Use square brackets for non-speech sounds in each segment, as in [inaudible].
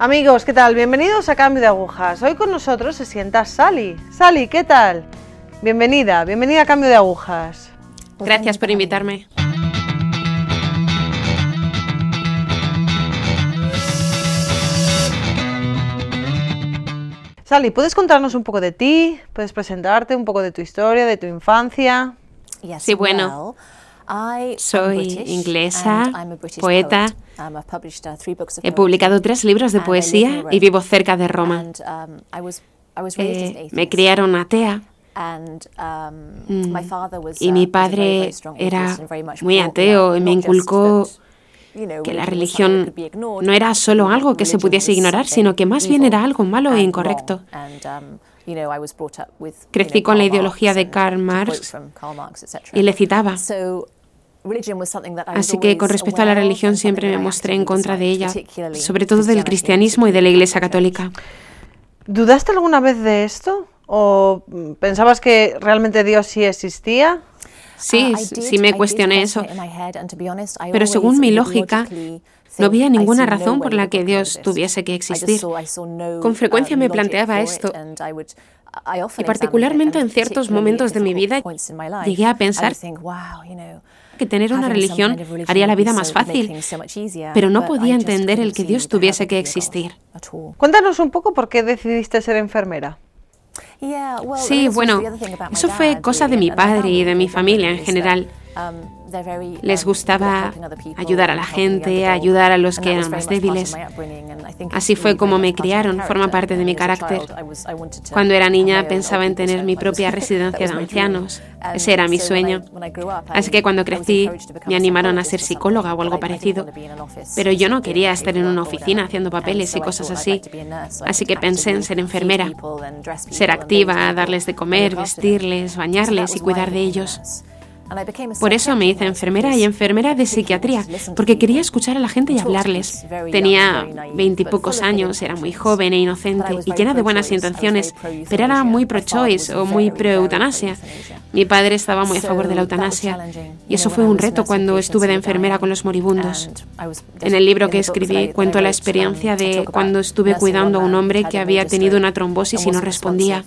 Amigos, ¿qué tal? Bienvenidos a Cambio de Agujas. Hoy con nosotros se sienta Sally. Sally, ¿qué tal? Bienvenida, bienvenida a Cambio de Agujas. Gracias por invitarme. Sally, ¿puedes contarnos un poco de ti? ¿Puedes presentarte un poco de tu historia, de tu infancia? Sí, bueno. Soy inglesa, poeta. He publicado tres libros de poesía y vivo cerca de Roma. Eh, me criaron atea. Mm. Y mi padre era muy ateo y me inculcó que la religión no era solo algo que se pudiese ignorar, sino que más bien era algo malo e incorrecto. Crecí con la ideología de Karl Marx y le citaba. Así que con respecto a la religión siempre me mostré en contra de ella, sobre todo del cristianismo y de la Iglesia Católica. ¿Dudaste alguna vez de esto? ¿O pensabas que realmente Dios sí existía? Sí, uh, sí me cuestioné eso. Pero según mi lógica, no había ninguna razón por la que Dios tuviese que existir. Con frecuencia me planteaba esto. Y particularmente en ciertos momentos de mi vida llegué a pensar que tener una religión haría la vida más fácil, pero no podía entender el que Dios tuviese que existir. Cuéntanos un poco por qué decidiste ser enfermera. Sí, bueno, eso fue cosa de mi padre y de mi familia en general. Um, les gustaba ayudar a la gente, ayudar a los que eran más débiles. Así fue como me criaron, forma parte de mi carácter. Cuando era niña pensaba en tener mi propia [laughs] residencia de ancianos. Ese era mi sueño. Así que cuando crecí me animaron a ser psicóloga o algo parecido. Pero yo no quería estar en una oficina haciendo papeles y cosas así. Así que pensé en ser enfermera, ser activa, darles de comer, vestirles, bañarles y cuidar de ellos. Por eso me hice enfermera y enfermera de psiquiatría, porque quería escuchar a la gente y hablarles. Tenía veintipocos años, era muy joven e inocente y llena de buenas intenciones, pero era muy pro-choice o muy pro-eutanasia. Mi padre estaba muy a favor de la eutanasia. y eso fue un reto cuando estuve de enfermera con los moribundos. En el libro que escribí cuento la experiencia de cuando estuve cuidando a un hombre que había tenido una trombosis y no respondía.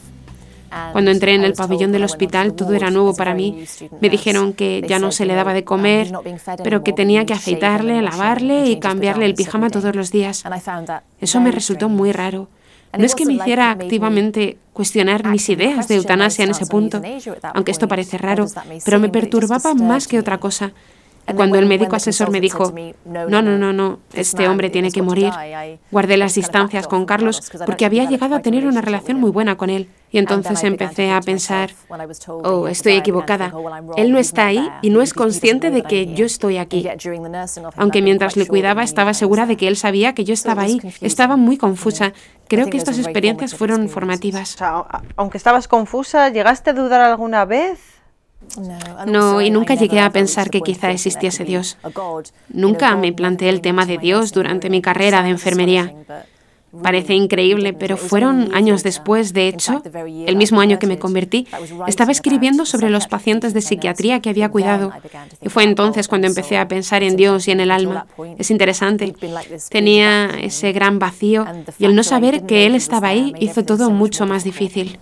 Cuando entré en el pabellón del hospital todo era nuevo para mí. Me dijeron que ya no se le daba de comer, pero que tenía que aceitarle, lavarle y cambiarle el pijama todos los días. Eso me resultó muy raro. No es que me hiciera activamente cuestionar mis ideas de eutanasia en ese punto, aunque esto parece raro, pero me perturbaba más que otra cosa. Cuando el médico asesor me dijo, no, no, no, no, este hombre tiene que morir, guardé las distancias con Carlos porque había llegado a tener una relación muy buena con él. Y entonces empecé a pensar, oh, estoy equivocada. Él no está ahí y no es consciente de que yo estoy aquí. Aunque mientras le cuidaba estaba segura de que él sabía que yo estaba ahí. Estaba muy confusa. Creo que estas experiencias fueron formativas. aunque estabas confusa, ¿llegaste a dudar alguna vez? No, y nunca llegué a pensar que quizá existiese Dios. Nunca me planteé el tema de Dios durante mi carrera de enfermería. Parece increíble, pero fueron años después, de hecho, el mismo año que me convertí, estaba escribiendo sobre los pacientes de psiquiatría que había cuidado. Y fue entonces cuando empecé a pensar en Dios y en el alma. Es interesante. Tenía ese gran vacío y el no saber que Él estaba ahí hizo todo mucho más difícil.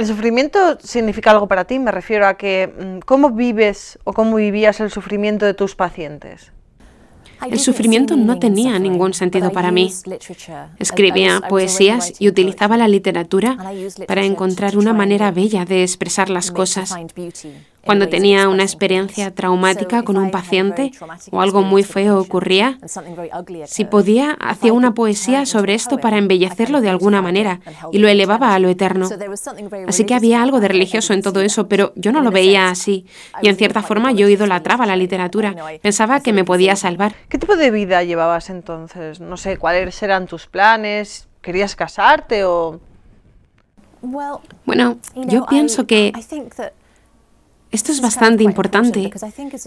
¿El sufrimiento significa algo para ti? Me refiero a que mm, cómo vives o cómo vivías el sufrimiento de tus pacientes. El sufrimiento no tenía ningún sentido para mí. Escribía poesías y utilizaba la literatura para encontrar una manera bella de expresar las cosas. Cuando tenía una experiencia traumática con un paciente o algo muy feo ocurría, si podía, hacía una poesía sobre esto para embellecerlo de alguna manera y lo elevaba a lo eterno. Así que había algo de religioso en todo eso, pero yo no lo veía así. Y en cierta forma yo idolatraba la literatura. Pensaba que me podía salvar. ¿Qué tipo de vida llevabas entonces? No sé, ¿cuáles eran tus planes? ¿Querías casarte o...? Bueno, yo pienso que Esto es bastante importante.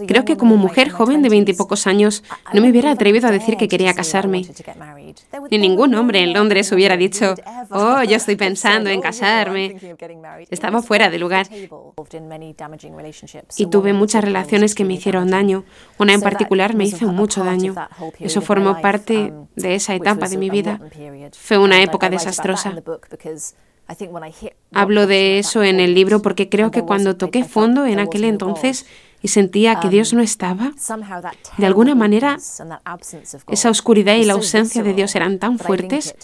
Creo que como mujer joven de veintipocos años no me hubiera atrevido a decir que quería casarme. Ni ningún hombre en Londres hubiera dicho, oh, yo [laughs] estoy pensando en casarme. Estaba fuera de lugar. Y tuve muchas relaciones que me hicieron daño. Una en particular me hizo mucho daño. Eso formó parte de esa etapa de mi vida. Fue una época desastrosa. Hablo de eso en el libro porque creo que cuando toqué fondo en aquel entonces y sentía que Dios no estaba, de alguna manera esa oscuridad y la ausencia de Dios eran tan fuertes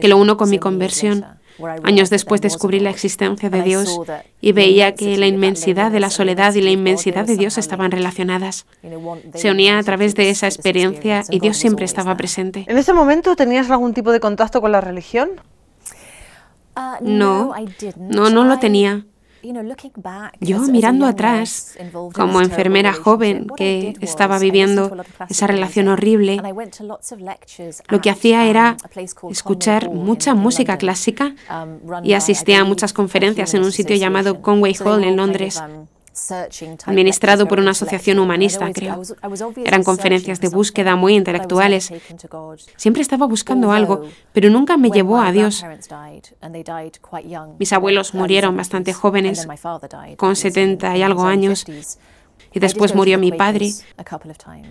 que lo uno con mi conversión. Años después descubrí la existencia de Dios y veía que la inmensidad de la soledad y la inmensidad de Dios estaban relacionadas. Se unía a través de esa experiencia y Dios siempre estaba presente. ¿En ese momento tenías algún tipo de contacto con la religión? Uh, no, no, no lo tenía. Yo mirando atrás, como enfermera joven que estaba viviendo esa relación horrible, lo que hacía era escuchar mucha música clásica um, y asistía a muchas conferencias en un sitio llamado Conway Hall en Londres administrado por una asociación humanista, creo. Eran conferencias de búsqueda muy intelectuales. Siempre estaba buscando algo, pero nunca me llevó a Dios. Mis abuelos murieron bastante jóvenes, con 70 y algo años, y después murió mi padre,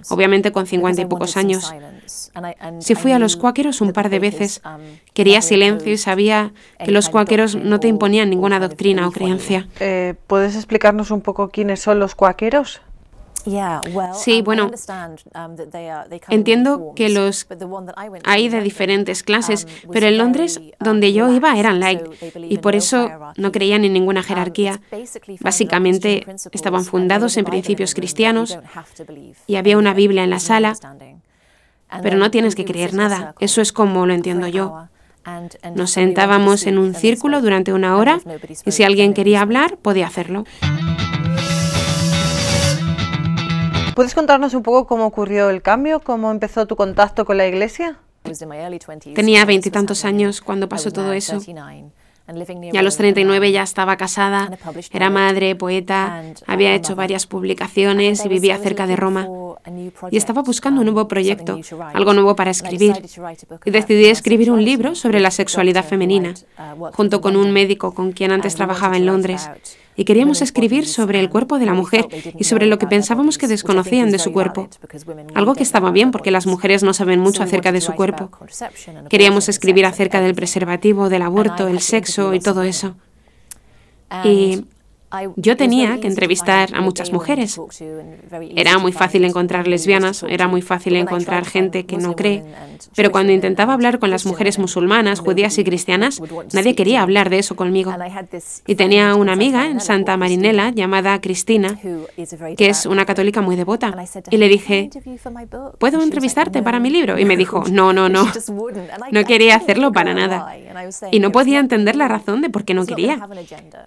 obviamente con cincuenta y pocos años. Si fui a los cuáqueros un par de veces, quería silencio y sabía que los cuáqueros no te imponían ninguna doctrina o creencia. Eh, ¿Puedes explicarnos un poco quiénes son los cuáqueros? Sí, um, bueno, um, entiendo que los hay de diferentes clases, um, pero en Londres, donde yo iba, eran light y por eso no creían en ninguna jerarquía. Básicamente estaban fundados en principios cristianos y había una Biblia en la sala, pero no tienes que creer nada. Eso es como lo entiendo yo. Nos sentábamos en un círculo durante una hora y si alguien quería hablar, podía hacerlo. ¿Puedes contarnos un poco cómo ocurrió el cambio? ¿Cómo empezó tu contacto con la iglesia? Tenía veintitantos años cuando pasó todo eso. Y a los 39 ya estaba casada, era madre, poeta, había hecho varias publicaciones y vivía cerca de Roma. Y estaba buscando un nuevo proyecto, algo nuevo para escribir. Y decidí escribir un libro sobre la sexualidad femenina, junto con un médico con quien antes trabajaba en Londres y queríamos escribir sobre el cuerpo de la mujer y sobre lo que pensábamos que desconocían de su cuerpo. Algo que estaba bien porque las mujeres no saben mucho acerca de su cuerpo. Queríamos escribir acerca del preservativo, del aborto, el sexo y todo eso. Y yo tenía que entrevistar a muchas mujeres. Era muy fácil encontrar lesbianas, era muy fácil encontrar gente que no cree, pero cuando intentaba hablar con las mujeres musulmanas, judías y cristianas, nadie quería hablar de eso conmigo. Y tenía una amiga en Santa Marinela llamada Cristina, que es una católica muy devota, y le dije, ¿puedo entrevistarte para mi libro? Y me dijo, no, no, no. No quería hacerlo para nada. Y no podía entender la razón de por qué no quería.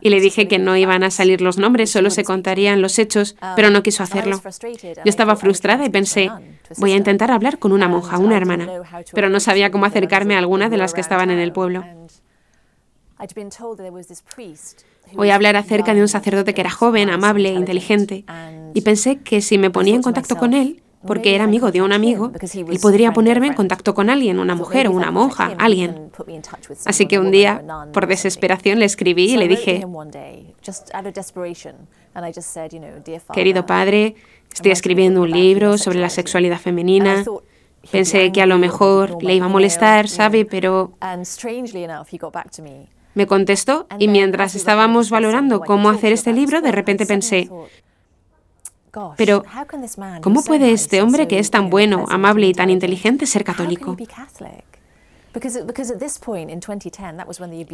Y le dije que no iban a salir los nombres, solo se contarían los hechos, pero no quiso hacerlo. Yo estaba frustrada y pensé, voy a intentar hablar con una monja, una hermana, pero no sabía cómo acercarme a alguna de las que estaban en el pueblo. Voy a hablar acerca de un sacerdote que era joven, amable, inteligente, y pensé que si me ponía en contacto con él, porque era amigo de un amigo, y podría ponerme en contacto con alguien, una mujer o una monja, alguien. Así que un día, por desesperación, le escribí y le dije, querido padre, estoy escribiendo un libro sobre la sexualidad femenina. Pensé que a lo mejor le iba a molestar, ¿sabe? Pero me contestó y mientras estábamos valorando cómo hacer este libro, de repente pensé, pero, ¿cómo puede este hombre que es tan bueno, amable y tan inteligente ser católico?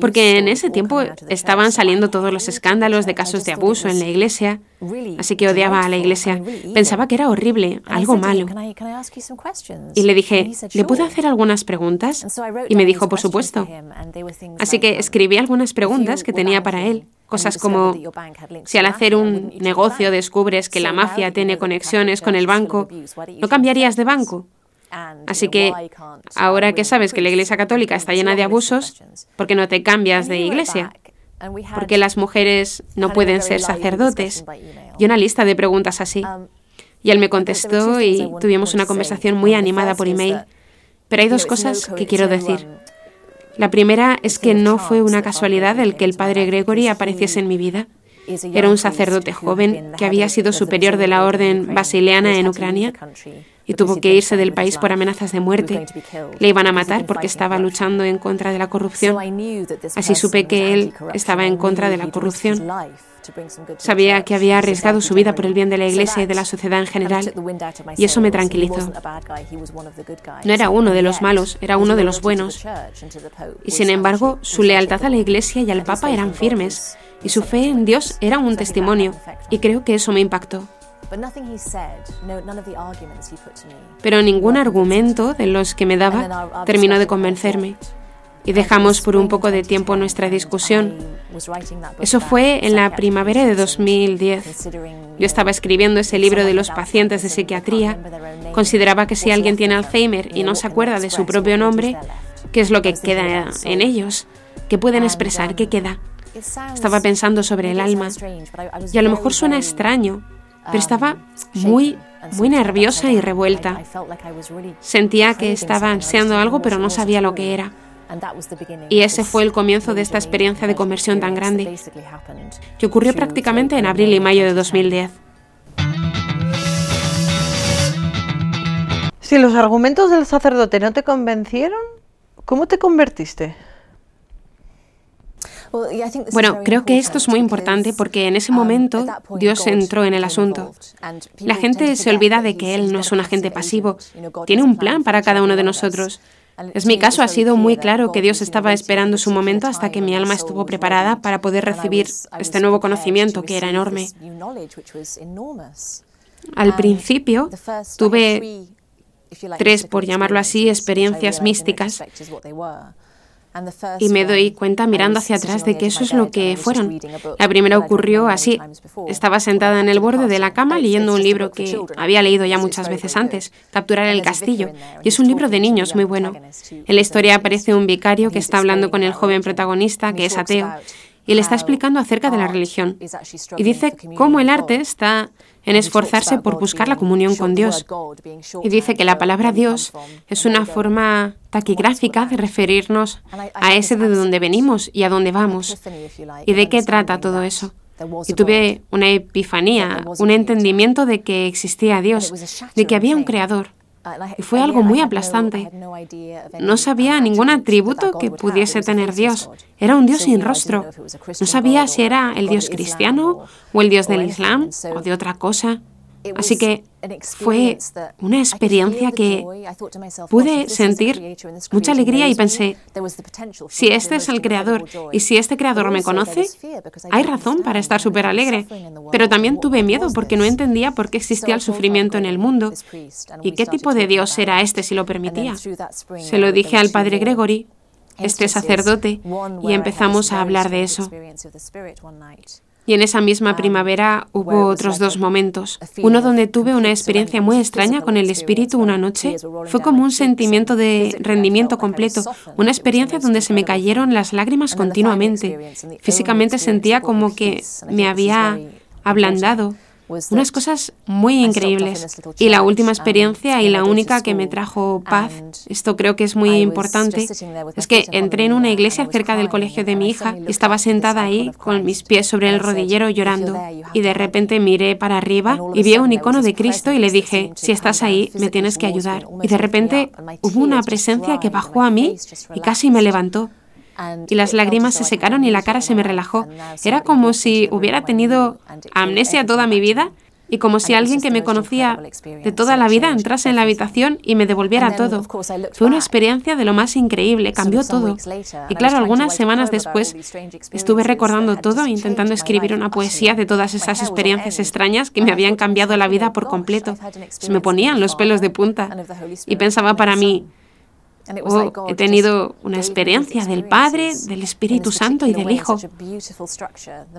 Porque en ese tiempo estaban saliendo todos los escándalos de casos de abuso en la iglesia, así que odiaba a la iglesia. Pensaba que era horrible, algo malo. Y le dije, ¿le puedo hacer algunas preguntas? Y me dijo, por supuesto. Así que escribí algunas preguntas que tenía para él. Cosas como, si al hacer un negocio descubres que la mafia tiene conexiones con el banco, ¿no cambiarías de banco? Así que ahora que sabes que la Iglesia Católica está llena de abusos, ¿por qué no te cambias de iglesia? porque las mujeres no pueden ser sacerdotes, y una lista de preguntas así. Um, y él me contestó y tuvimos una conversación muy animada por email. Pero hay dos cosas que quiero decir. La primera es que no fue una casualidad el que el padre Gregory apareciese en mi vida. Era un sacerdote joven que había sido superior de la orden basileana en Ucrania y tuvo que irse del país por amenazas de muerte. Le iban a matar porque estaba luchando en contra de la corrupción. Así supe que él estaba en contra de la corrupción. Sabía que había arriesgado su vida por el bien de la Iglesia y de la sociedad en general, y eso me tranquilizó. No era uno de los malos, era uno de los buenos. Y sin embargo, su lealtad a la Iglesia y al Papa eran firmes, y su fe en Dios era un testimonio, y creo que eso me impactó. Pero ningún argumento de los que me daba terminó de convencerme y dejamos por un poco de tiempo nuestra discusión. Eso fue en la primavera de 2010. Yo estaba escribiendo ese libro de los pacientes de psiquiatría. Consideraba que si alguien tiene Alzheimer y no se acuerda de su propio nombre, ¿qué es lo que queda en ellos? ¿Qué pueden expresar? ¿Qué queda? Estaba pensando sobre el alma. Y a lo mejor suena extraño, pero estaba muy, muy nerviosa y revuelta. Sentía que estaba ansiando algo, pero no sabía lo que era. Y ese fue el comienzo de esta experiencia de conversión tan grande, que ocurrió prácticamente en abril y mayo de 2010. Si los argumentos del sacerdote no te convencieron, ¿cómo te convertiste? Bueno, creo que esto es muy importante porque en ese um, momento Dios entró en el asunto. La gente se olvida de que Él no es un agente pasivo, tiene un plan para cada uno de nosotros. Es mi caso, ha sido muy claro que Dios estaba esperando su momento hasta que mi alma estuvo preparada para poder recibir este nuevo conocimiento que era enorme. Al principio tuve tres, por llamarlo así, experiencias místicas y me doy cuenta mirando hacia atrás de que eso es lo que fueron. La primera ocurrió así. Estaba sentada en el borde de la cama leyendo un libro que había leído ya muchas veces antes, Capturar el castillo, y es un libro de niños muy bueno. En la historia aparece un vicario que está hablando con el joven protagonista, que es ateo, y le está explicando acerca de la religión. Y dice cómo el arte está en esforzarse por buscar la comunión con Dios. Y dice que la palabra Dios es una forma taquigráfica de referirnos a ese de donde venimos y a dónde vamos. ¿Y de qué trata todo eso? Y tuve una epifanía, un entendimiento de que existía Dios, de que había un creador. Y fue algo muy aplastante. No sabía ningún atributo que pudiese tener Dios. Era un Dios sin rostro. No sabía si era el Dios cristiano o el Dios del Islam o de otra cosa. Así que fue una experiencia que pude sentir mucha alegría y pensé, si este es el creador y si este creador me conoce, hay razón para estar súper alegre. Pero también tuve miedo porque no entendía por qué existía el sufrimiento en el mundo y qué tipo de Dios era este si lo permitía. Se lo dije al padre Gregory, este sacerdote, y empezamos a hablar de eso. Y en esa misma ah, primavera hubo otros dos momentos. Uno donde tuve una experiencia muy extraña con el espíritu una noche. Fue como un sentimiento de rendimiento completo, una experiencia donde se me cayeron las lágrimas continuamente. Físicamente sentía como que me había ablandado unas cosas muy increíbles. Y la última experiencia y la única que me trajo paz, esto creo que es muy importante, es que entré en una iglesia cerca del colegio de mi hija y estaba sentada ahí con mis pies sobre el rodillero llorando. Y de repente miré para arriba y vi un icono de Cristo y le dije, si estás ahí, me tienes que ayudar. Y de repente hubo una presencia que bajó a mí y casi me levantó y las lágrimas se secaron y la cara se me relajó. Era como si hubiera tenido amnesia toda mi vida y como si alguien que me conocía de toda la vida entrase en la habitación y me devolviera todo. Fue una experiencia de lo más increíble, cambió todo. Y claro, algunas semanas después estuve recordando todo, intentando escribir una poesía de todas esas experiencias extrañas que me habían cambiado la vida por completo. Se me ponían los pelos de punta y pensaba para mí, he tenido una experiencia del Padre, del Espíritu Santo y del Hijo.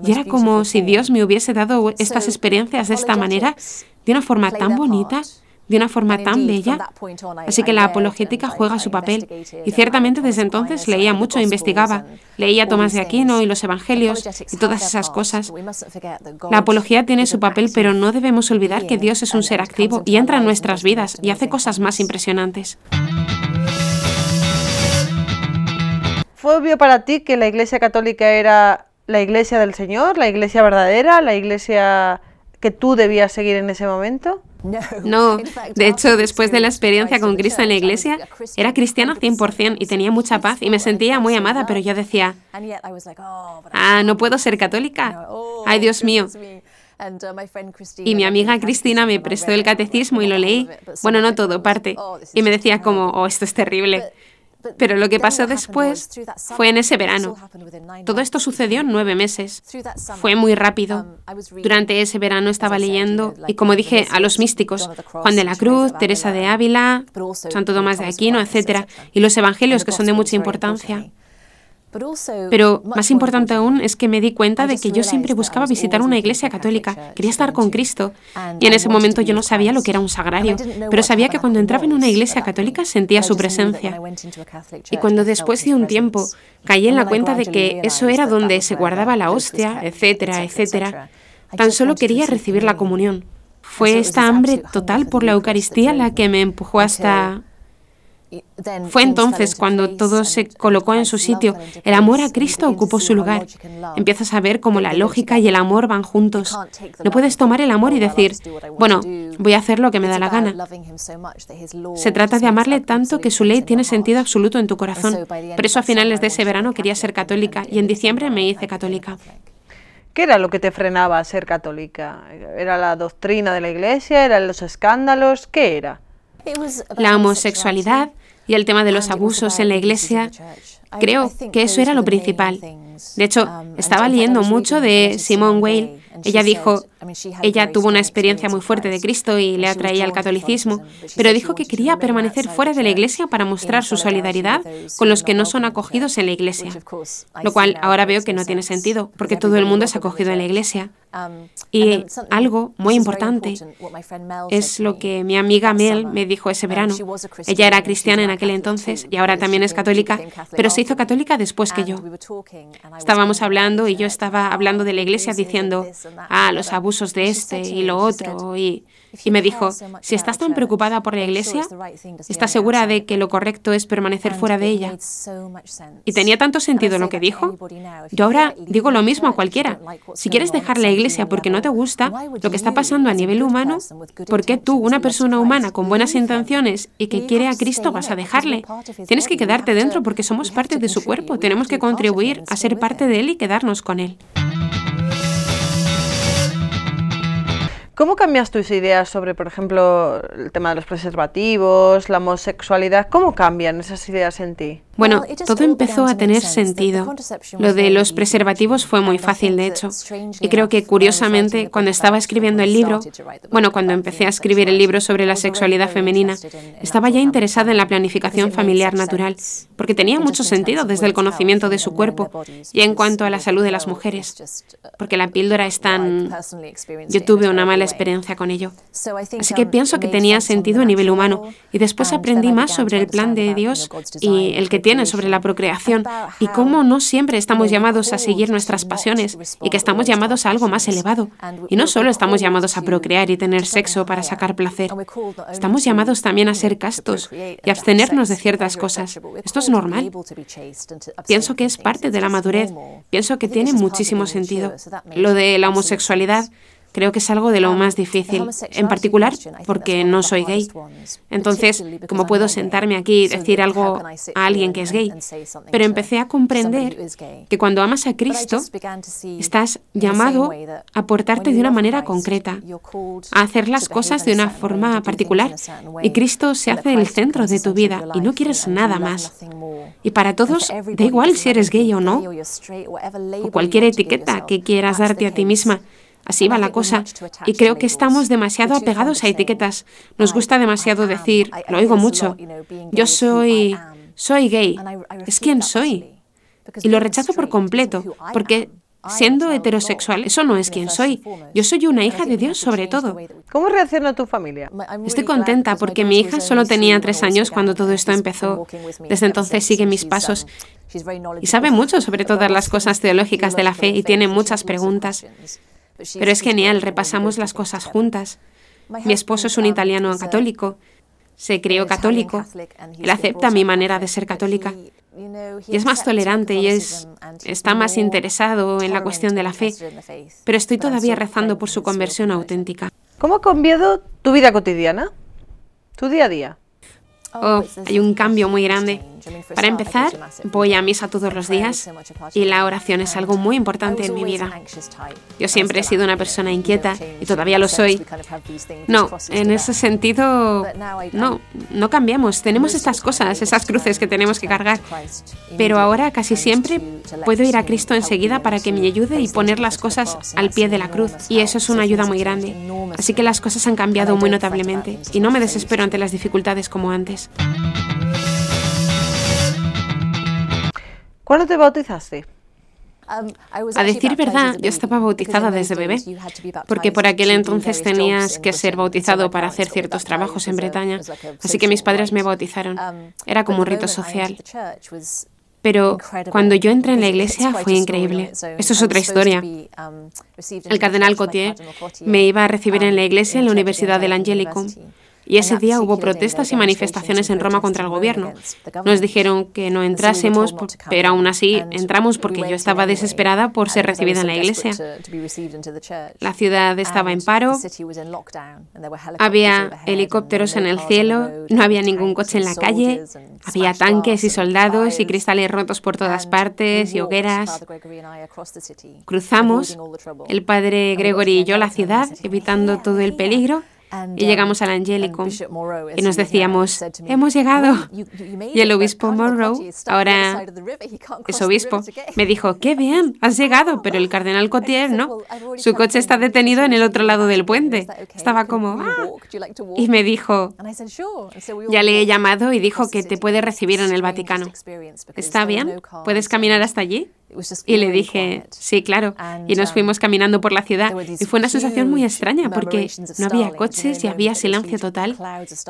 Y era como si Dios me hubiese dado estas experiencias de esta manera, de una forma tan bonita, de una forma tan bella. Así que la apologética juega su papel. Y ciertamente desde entonces leía mucho e investigaba. Leía Tomás de Aquino y los Evangelios y todas esas cosas. La apología tiene su papel, pero no debemos olvidar que Dios es un ser activo y entra en nuestras vidas y hace cosas más impresionantes. ¿Fue obvio para ti que la Iglesia Católica era la Iglesia del Señor, la Iglesia verdadera, la Iglesia que tú debías seguir en ese momento? No, de hecho, después de la experiencia con Cristo en la iglesia, era cristiana 100% y tenía mucha paz y me sentía muy amada, pero yo decía, ah, no puedo ser católica. Ay, Dios mío. Y mi amiga Cristina me prestó el catecismo y lo leí. Bueno, no todo, parte. Y me decía como, oh, esto es terrible. Pero lo que pasó después fue en ese verano. Todo esto sucedió en nueve meses. Fue muy rápido. Durante ese verano estaba leyendo, y como dije, a los místicos, Juan de la Cruz, Teresa de Ávila, Santo Tomás de Aquino, etc. Y los evangelios, que son de mucha importancia. Pero más importante aún es que me di cuenta de que yo siempre buscaba visitar una iglesia católica, quería estar con Cristo. Y en ese momento yo no sabía lo que era un sagrario, pero sabía que cuando entraba en una iglesia católica sentía su presencia. Y cuando después de un tiempo caí en la cuenta de que eso era donde se guardaba la hostia, etcétera, etcétera, tan solo quería recibir la comunión. Fue esta hambre total por la Eucaristía la que me empujó hasta fue entonces cuando todo se colocó en su sitio. El amor a Cristo ocupó su lugar. Empiezas a ver cómo la lógica y el amor van juntos. No puedes tomar el amor y decir, bueno, voy a hacer lo que me da la gana. Se trata de amarle tanto que su ley tiene sentido absoluto en tu corazón. Por eso a finales de ese verano quería ser católica y en diciembre me hice católica. ¿Qué era lo que te frenaba a ser católica? ¿Era la doctrina de la iglesia? ¿Eran los escándalos? ¿Qué era? La homosexualidad y el tema de los abusos en la iglesia, creo que eso era lo principal. De hecho, um, estaba leyendo mucho de Simone Weil. Ella dijo, ella tuvo una experiencia muy fuerte de Cristo y le atraía al catolicismo, pero dijo que quería permanecer fuera de la iglesia para mostrar su solidaridad con los que no son acogidos en la iglesia. Lo cual ahora veo que no tiene sentido, porque todo el mundo es acogido en la iglesia. Um, y algo muy importante es lo que mi amiga Mel me dijo ese verano. Ella era cristiana en aquel entonces y ahora también es católica, pero se hizo católica después que yo. Estábamos hablando y yo estaba hablando de la iglesia diciendo, ah, los abusos de este y lo otro, y y me dijo, si estás tan preocupada por la iglesia, ¿estás segura de que lo correcto es permanecer fuera de ella? Y tenía tanto sentido lo que dijo. Yo ahora digo lo mismo a cualquiera. Si quieres dejar la iglesia porque no te gusta lo que está pasando a nivel humano, ¿por qué tú, una persona humana con buenas intenciones y que quiere a Cristo, vas a dejarle? Tienes que quedarte dentro porque somos parte de su cuerpo. Tenemos que contribuir a ser parte de él y quedarnos con él. ¿Cómo cambias tus ideas sobre, por ejemplo, el tema de los preservativos, la homosexualidad? ¿Cómo cambian esas ideas en ti? Bueno, todo empezó a tener sentido. Lo de los preservativos fue muy fácil, de hecho. Y creo que, curiosamente, cuando estaba escribiendo el libro, bueno, cuando empecé a escribir el libro sobre la sexualidad femenina, estaba ya interesada en la planificación familiar natural, porque tenía mucho sentido desde el conocimiento de su cuerpo y en cuanto a la salud de las mujeres, porque la píldora es tan... Yo tuve una mala experiencia con ello. Así que pienso que tenía sentido a nivel humano y después aprendí más sobre el plan de Dios y el que tiene sobre la procreación y cómo no siempre estamos llamados a seguir nuestras pasiones y que estamos llamados a algo más elevado. Y no solo estamos llamados a procrear y tener sexo para sacar placer, estamos llamados también a ser castos y abstenernos de ciertas cosas. Esto es normal. Pienso que es parte de la madurez. Pienso que tiene muchísimo sentido. Lo de la homosexualidad Creo que es algo de lo más difícil, en particular porque no soy gay. Entonces, ¿cómo puedo sentarme aquí y decir algo a alguien que es gay? Pero empecé a comprender que cuando amas a Cristo, estás llamado a portarte de una manera concreta, a hacer las cosas de una forma particular. Y Cristo se hace el centro de tu vida y no quieres nada más. Y para todos, da igual si eres gay o no, o cualquier etiqueta que quieras darte a ti misma. Así va la cosa. Y creo que estamos demasiado apegados a etiquetas. Nos gusta demasiado decir, lo oigo mucho, yo soy, soy gay. Es quien soy. Y lo rechazo por completo, porque siendo heterosexual, eso no es quien soy. Yo soy una hija de Dios sobre todo. ¿Cómo reacciona tu familia? Estoy contenta porque mi hija solo tenía tres años cuando todo esto empezó. Desde entonces sigue mis pasos y sabe mucho sobre todas las cosas teológicas de la fe y tiene muchas preguntas. Pero es genial, repasamos las cosas juntas. Mi esposo es un italiano católico, se crió católico, él acepta mi manera de ser católica y es más tolerante y es, está más interesado en la cuestión de la fe, pero estoy todavía rezando por su conversión auténtica. ¿Cómo ha cambiado tu vida cotidiana? ¿Tu día a día? Oh, hay un cambio muy grande. Para empezar, voy a misa todos los días y la oración es algo muy importante en mi vida. Yo siempre he sido una persona inquieta y todavía lo soy. No, en ese sentido, no, no cambiamos. Tenemos estas cosas, esas cruces que tenemos que cargar. Pero ahora casi siempre puedo ir a Cristo enseguida para que me ayude y poner las cosas al pie de la cruz. Y eso es una ayuda muy grande. Así que las cosas han cambiado muy notablemente y no me desespero ante las dificultades como antes. ¿Cuándo te bautizaste? Um, a decir verdad, yo estaba bautizada desde bebé, porque por aquel entonces tenías que ser bautizado para hacer ciertos trabajos en Bretaña, así que mis padres me bautizaron. Um, Era como un rito social. Pero cuando yo entré en la iglesia fue increíble. Esto es otra historia. Um, El cardenal Cotier me iba a recibir en la iglesia en la Universidad del Angelicum y ese día hubo protestas y manifestaciones en Roma contra el gobierno. Nos dijeron que no entrásemos, pero aún así entramos porque yo estaba desesperada por ser recibida en la iglesia. La ciudad estaba en paro, había helicópteros en el cielo, no había ningún coche en la calle, había tanques y soldados y cristales rotos por todas partes y hogueras. Cruzamos, el padre Gregory y yo, la ciudad, evitando todo el peligro. Y llegamos al Angélico y nos decíamos, hemos llegado. Y el obispo Morrow, ahora es obispo, me dijo, qué bien, has llegado, pero el cardenal Cotier no. Su coche está detenido en el otro lado del puente. Estaba como, ah. Y me dijo, ya le he llamado y dijo que te puede recibir en el Vaticano. ¿Está bien? ¿Puedes caminar hasta allí? Y le dije, sí, claro. Y nos um, fuimos caminando por la ciudad. Y fue una sensación muy extraña porque no había y había silencio total.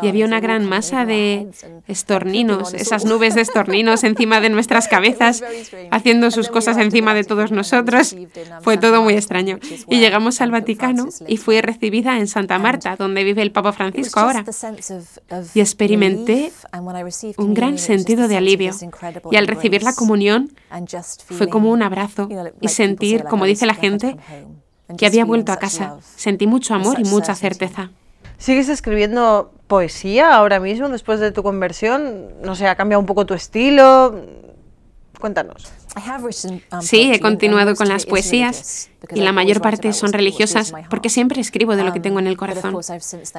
Y había una gran masa de estorninos, esas nubes de estorninos encima de nuestras [laughs] cabezas, haciendo sus cosas encima de todos nosotros. Fue todo muy extraño. Y llegamos al Vaticano y fui recibida en Santa Marta, donde vive el Papa Francisco ahora. Y experimenté un gran sentido de alivio. Y al recibir la comunión, fue como un abrazo y sentir, como dice la gente, que había vuelto a casa. Sentí mucho amor y mucha certeza. ¿Sigues escribiendo poesía ahora mismo después de tu conversión? No sé, ¿ha cambiado un poco tu estilo? Cuéntanos. Um, sí, he continuado con las poesías y la mayor parte son religiosas porque siempre escribo de lo que tengo en el um, corazón.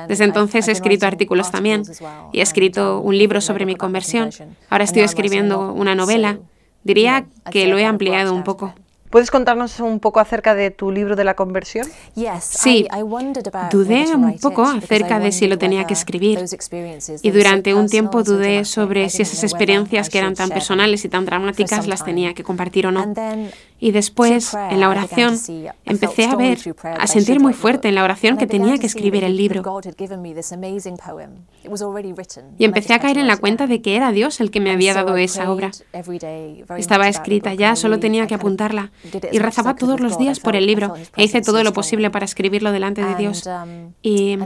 Desde entonces he escrito artículos también y he escrito um, un libro sobre mi conversión. Ahora estoy escribiendo una novela Diría que lo he ampliado un poco. ¿Puedes contarnos un poco acerca de tu libro de la conversión? Sí, dudé un poco acerca de si lo tenía que escribir. Y durante un tiempo dudé sobre si esas experiencias que eran tan personales y tan dramáticas las tenía que compartir o no. Y después, en la oración, empecé a ver, a sentir muy fuerte en la oración que tenía que escribir el libro. Y empecé a caer en la cuenta de que era Dios el que me había dado esa obra. Estaba escrita ya, solo tenía que apuntarla. Y rezaba todos los días por el libro e hice todo lo posible para escribirlo delante de Dios. Um, y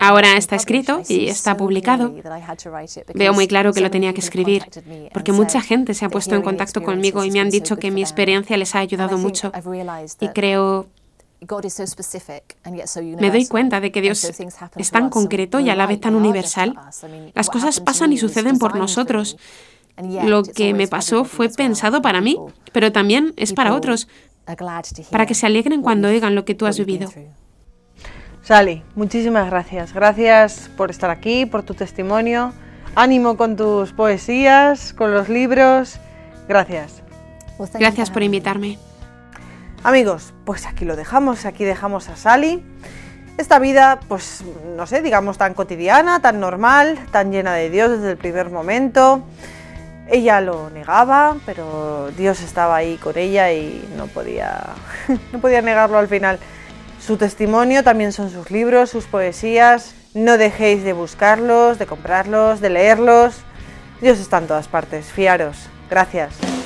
ahora está escrito y está publicado. Veo muy claro que lo tenía que escribir, porque mucha gente se ha puesto en contacto conmigo y me han dicho que mi experiencia les ha ayudado mucho. Y creo me doy cuenta de que Dios es tan concreto y a la vez tan universal. Las cosas pasan y suceden por nosotros. Lo que me pasó fue pensado para mí, pero también es para otros, para que se alegren cuando oigan lo que tú has vivido. Sally, muchísimas gracias. Gracias por estar aquí, por tu testimonio. Ánimo con tus poesías, con los libros. Gracias. Gracias por invitarme. Amigos, pues aquí lo dejamos, aquí dejamos a Sally. Esta vida, pues no sé, digamos tan cotidiana, tan normal, tan llena de Dios desde el primer momento Ella lo negaba, pero Dios estaba ahí con ella y no podía, [laughs] no podía negarlo al final. Su testimonio también son sus libros, sus poesías. No dejéis de buscarlos, de comprarlos, de leerlos. Dios está en todas partes, fiaros. Gracias.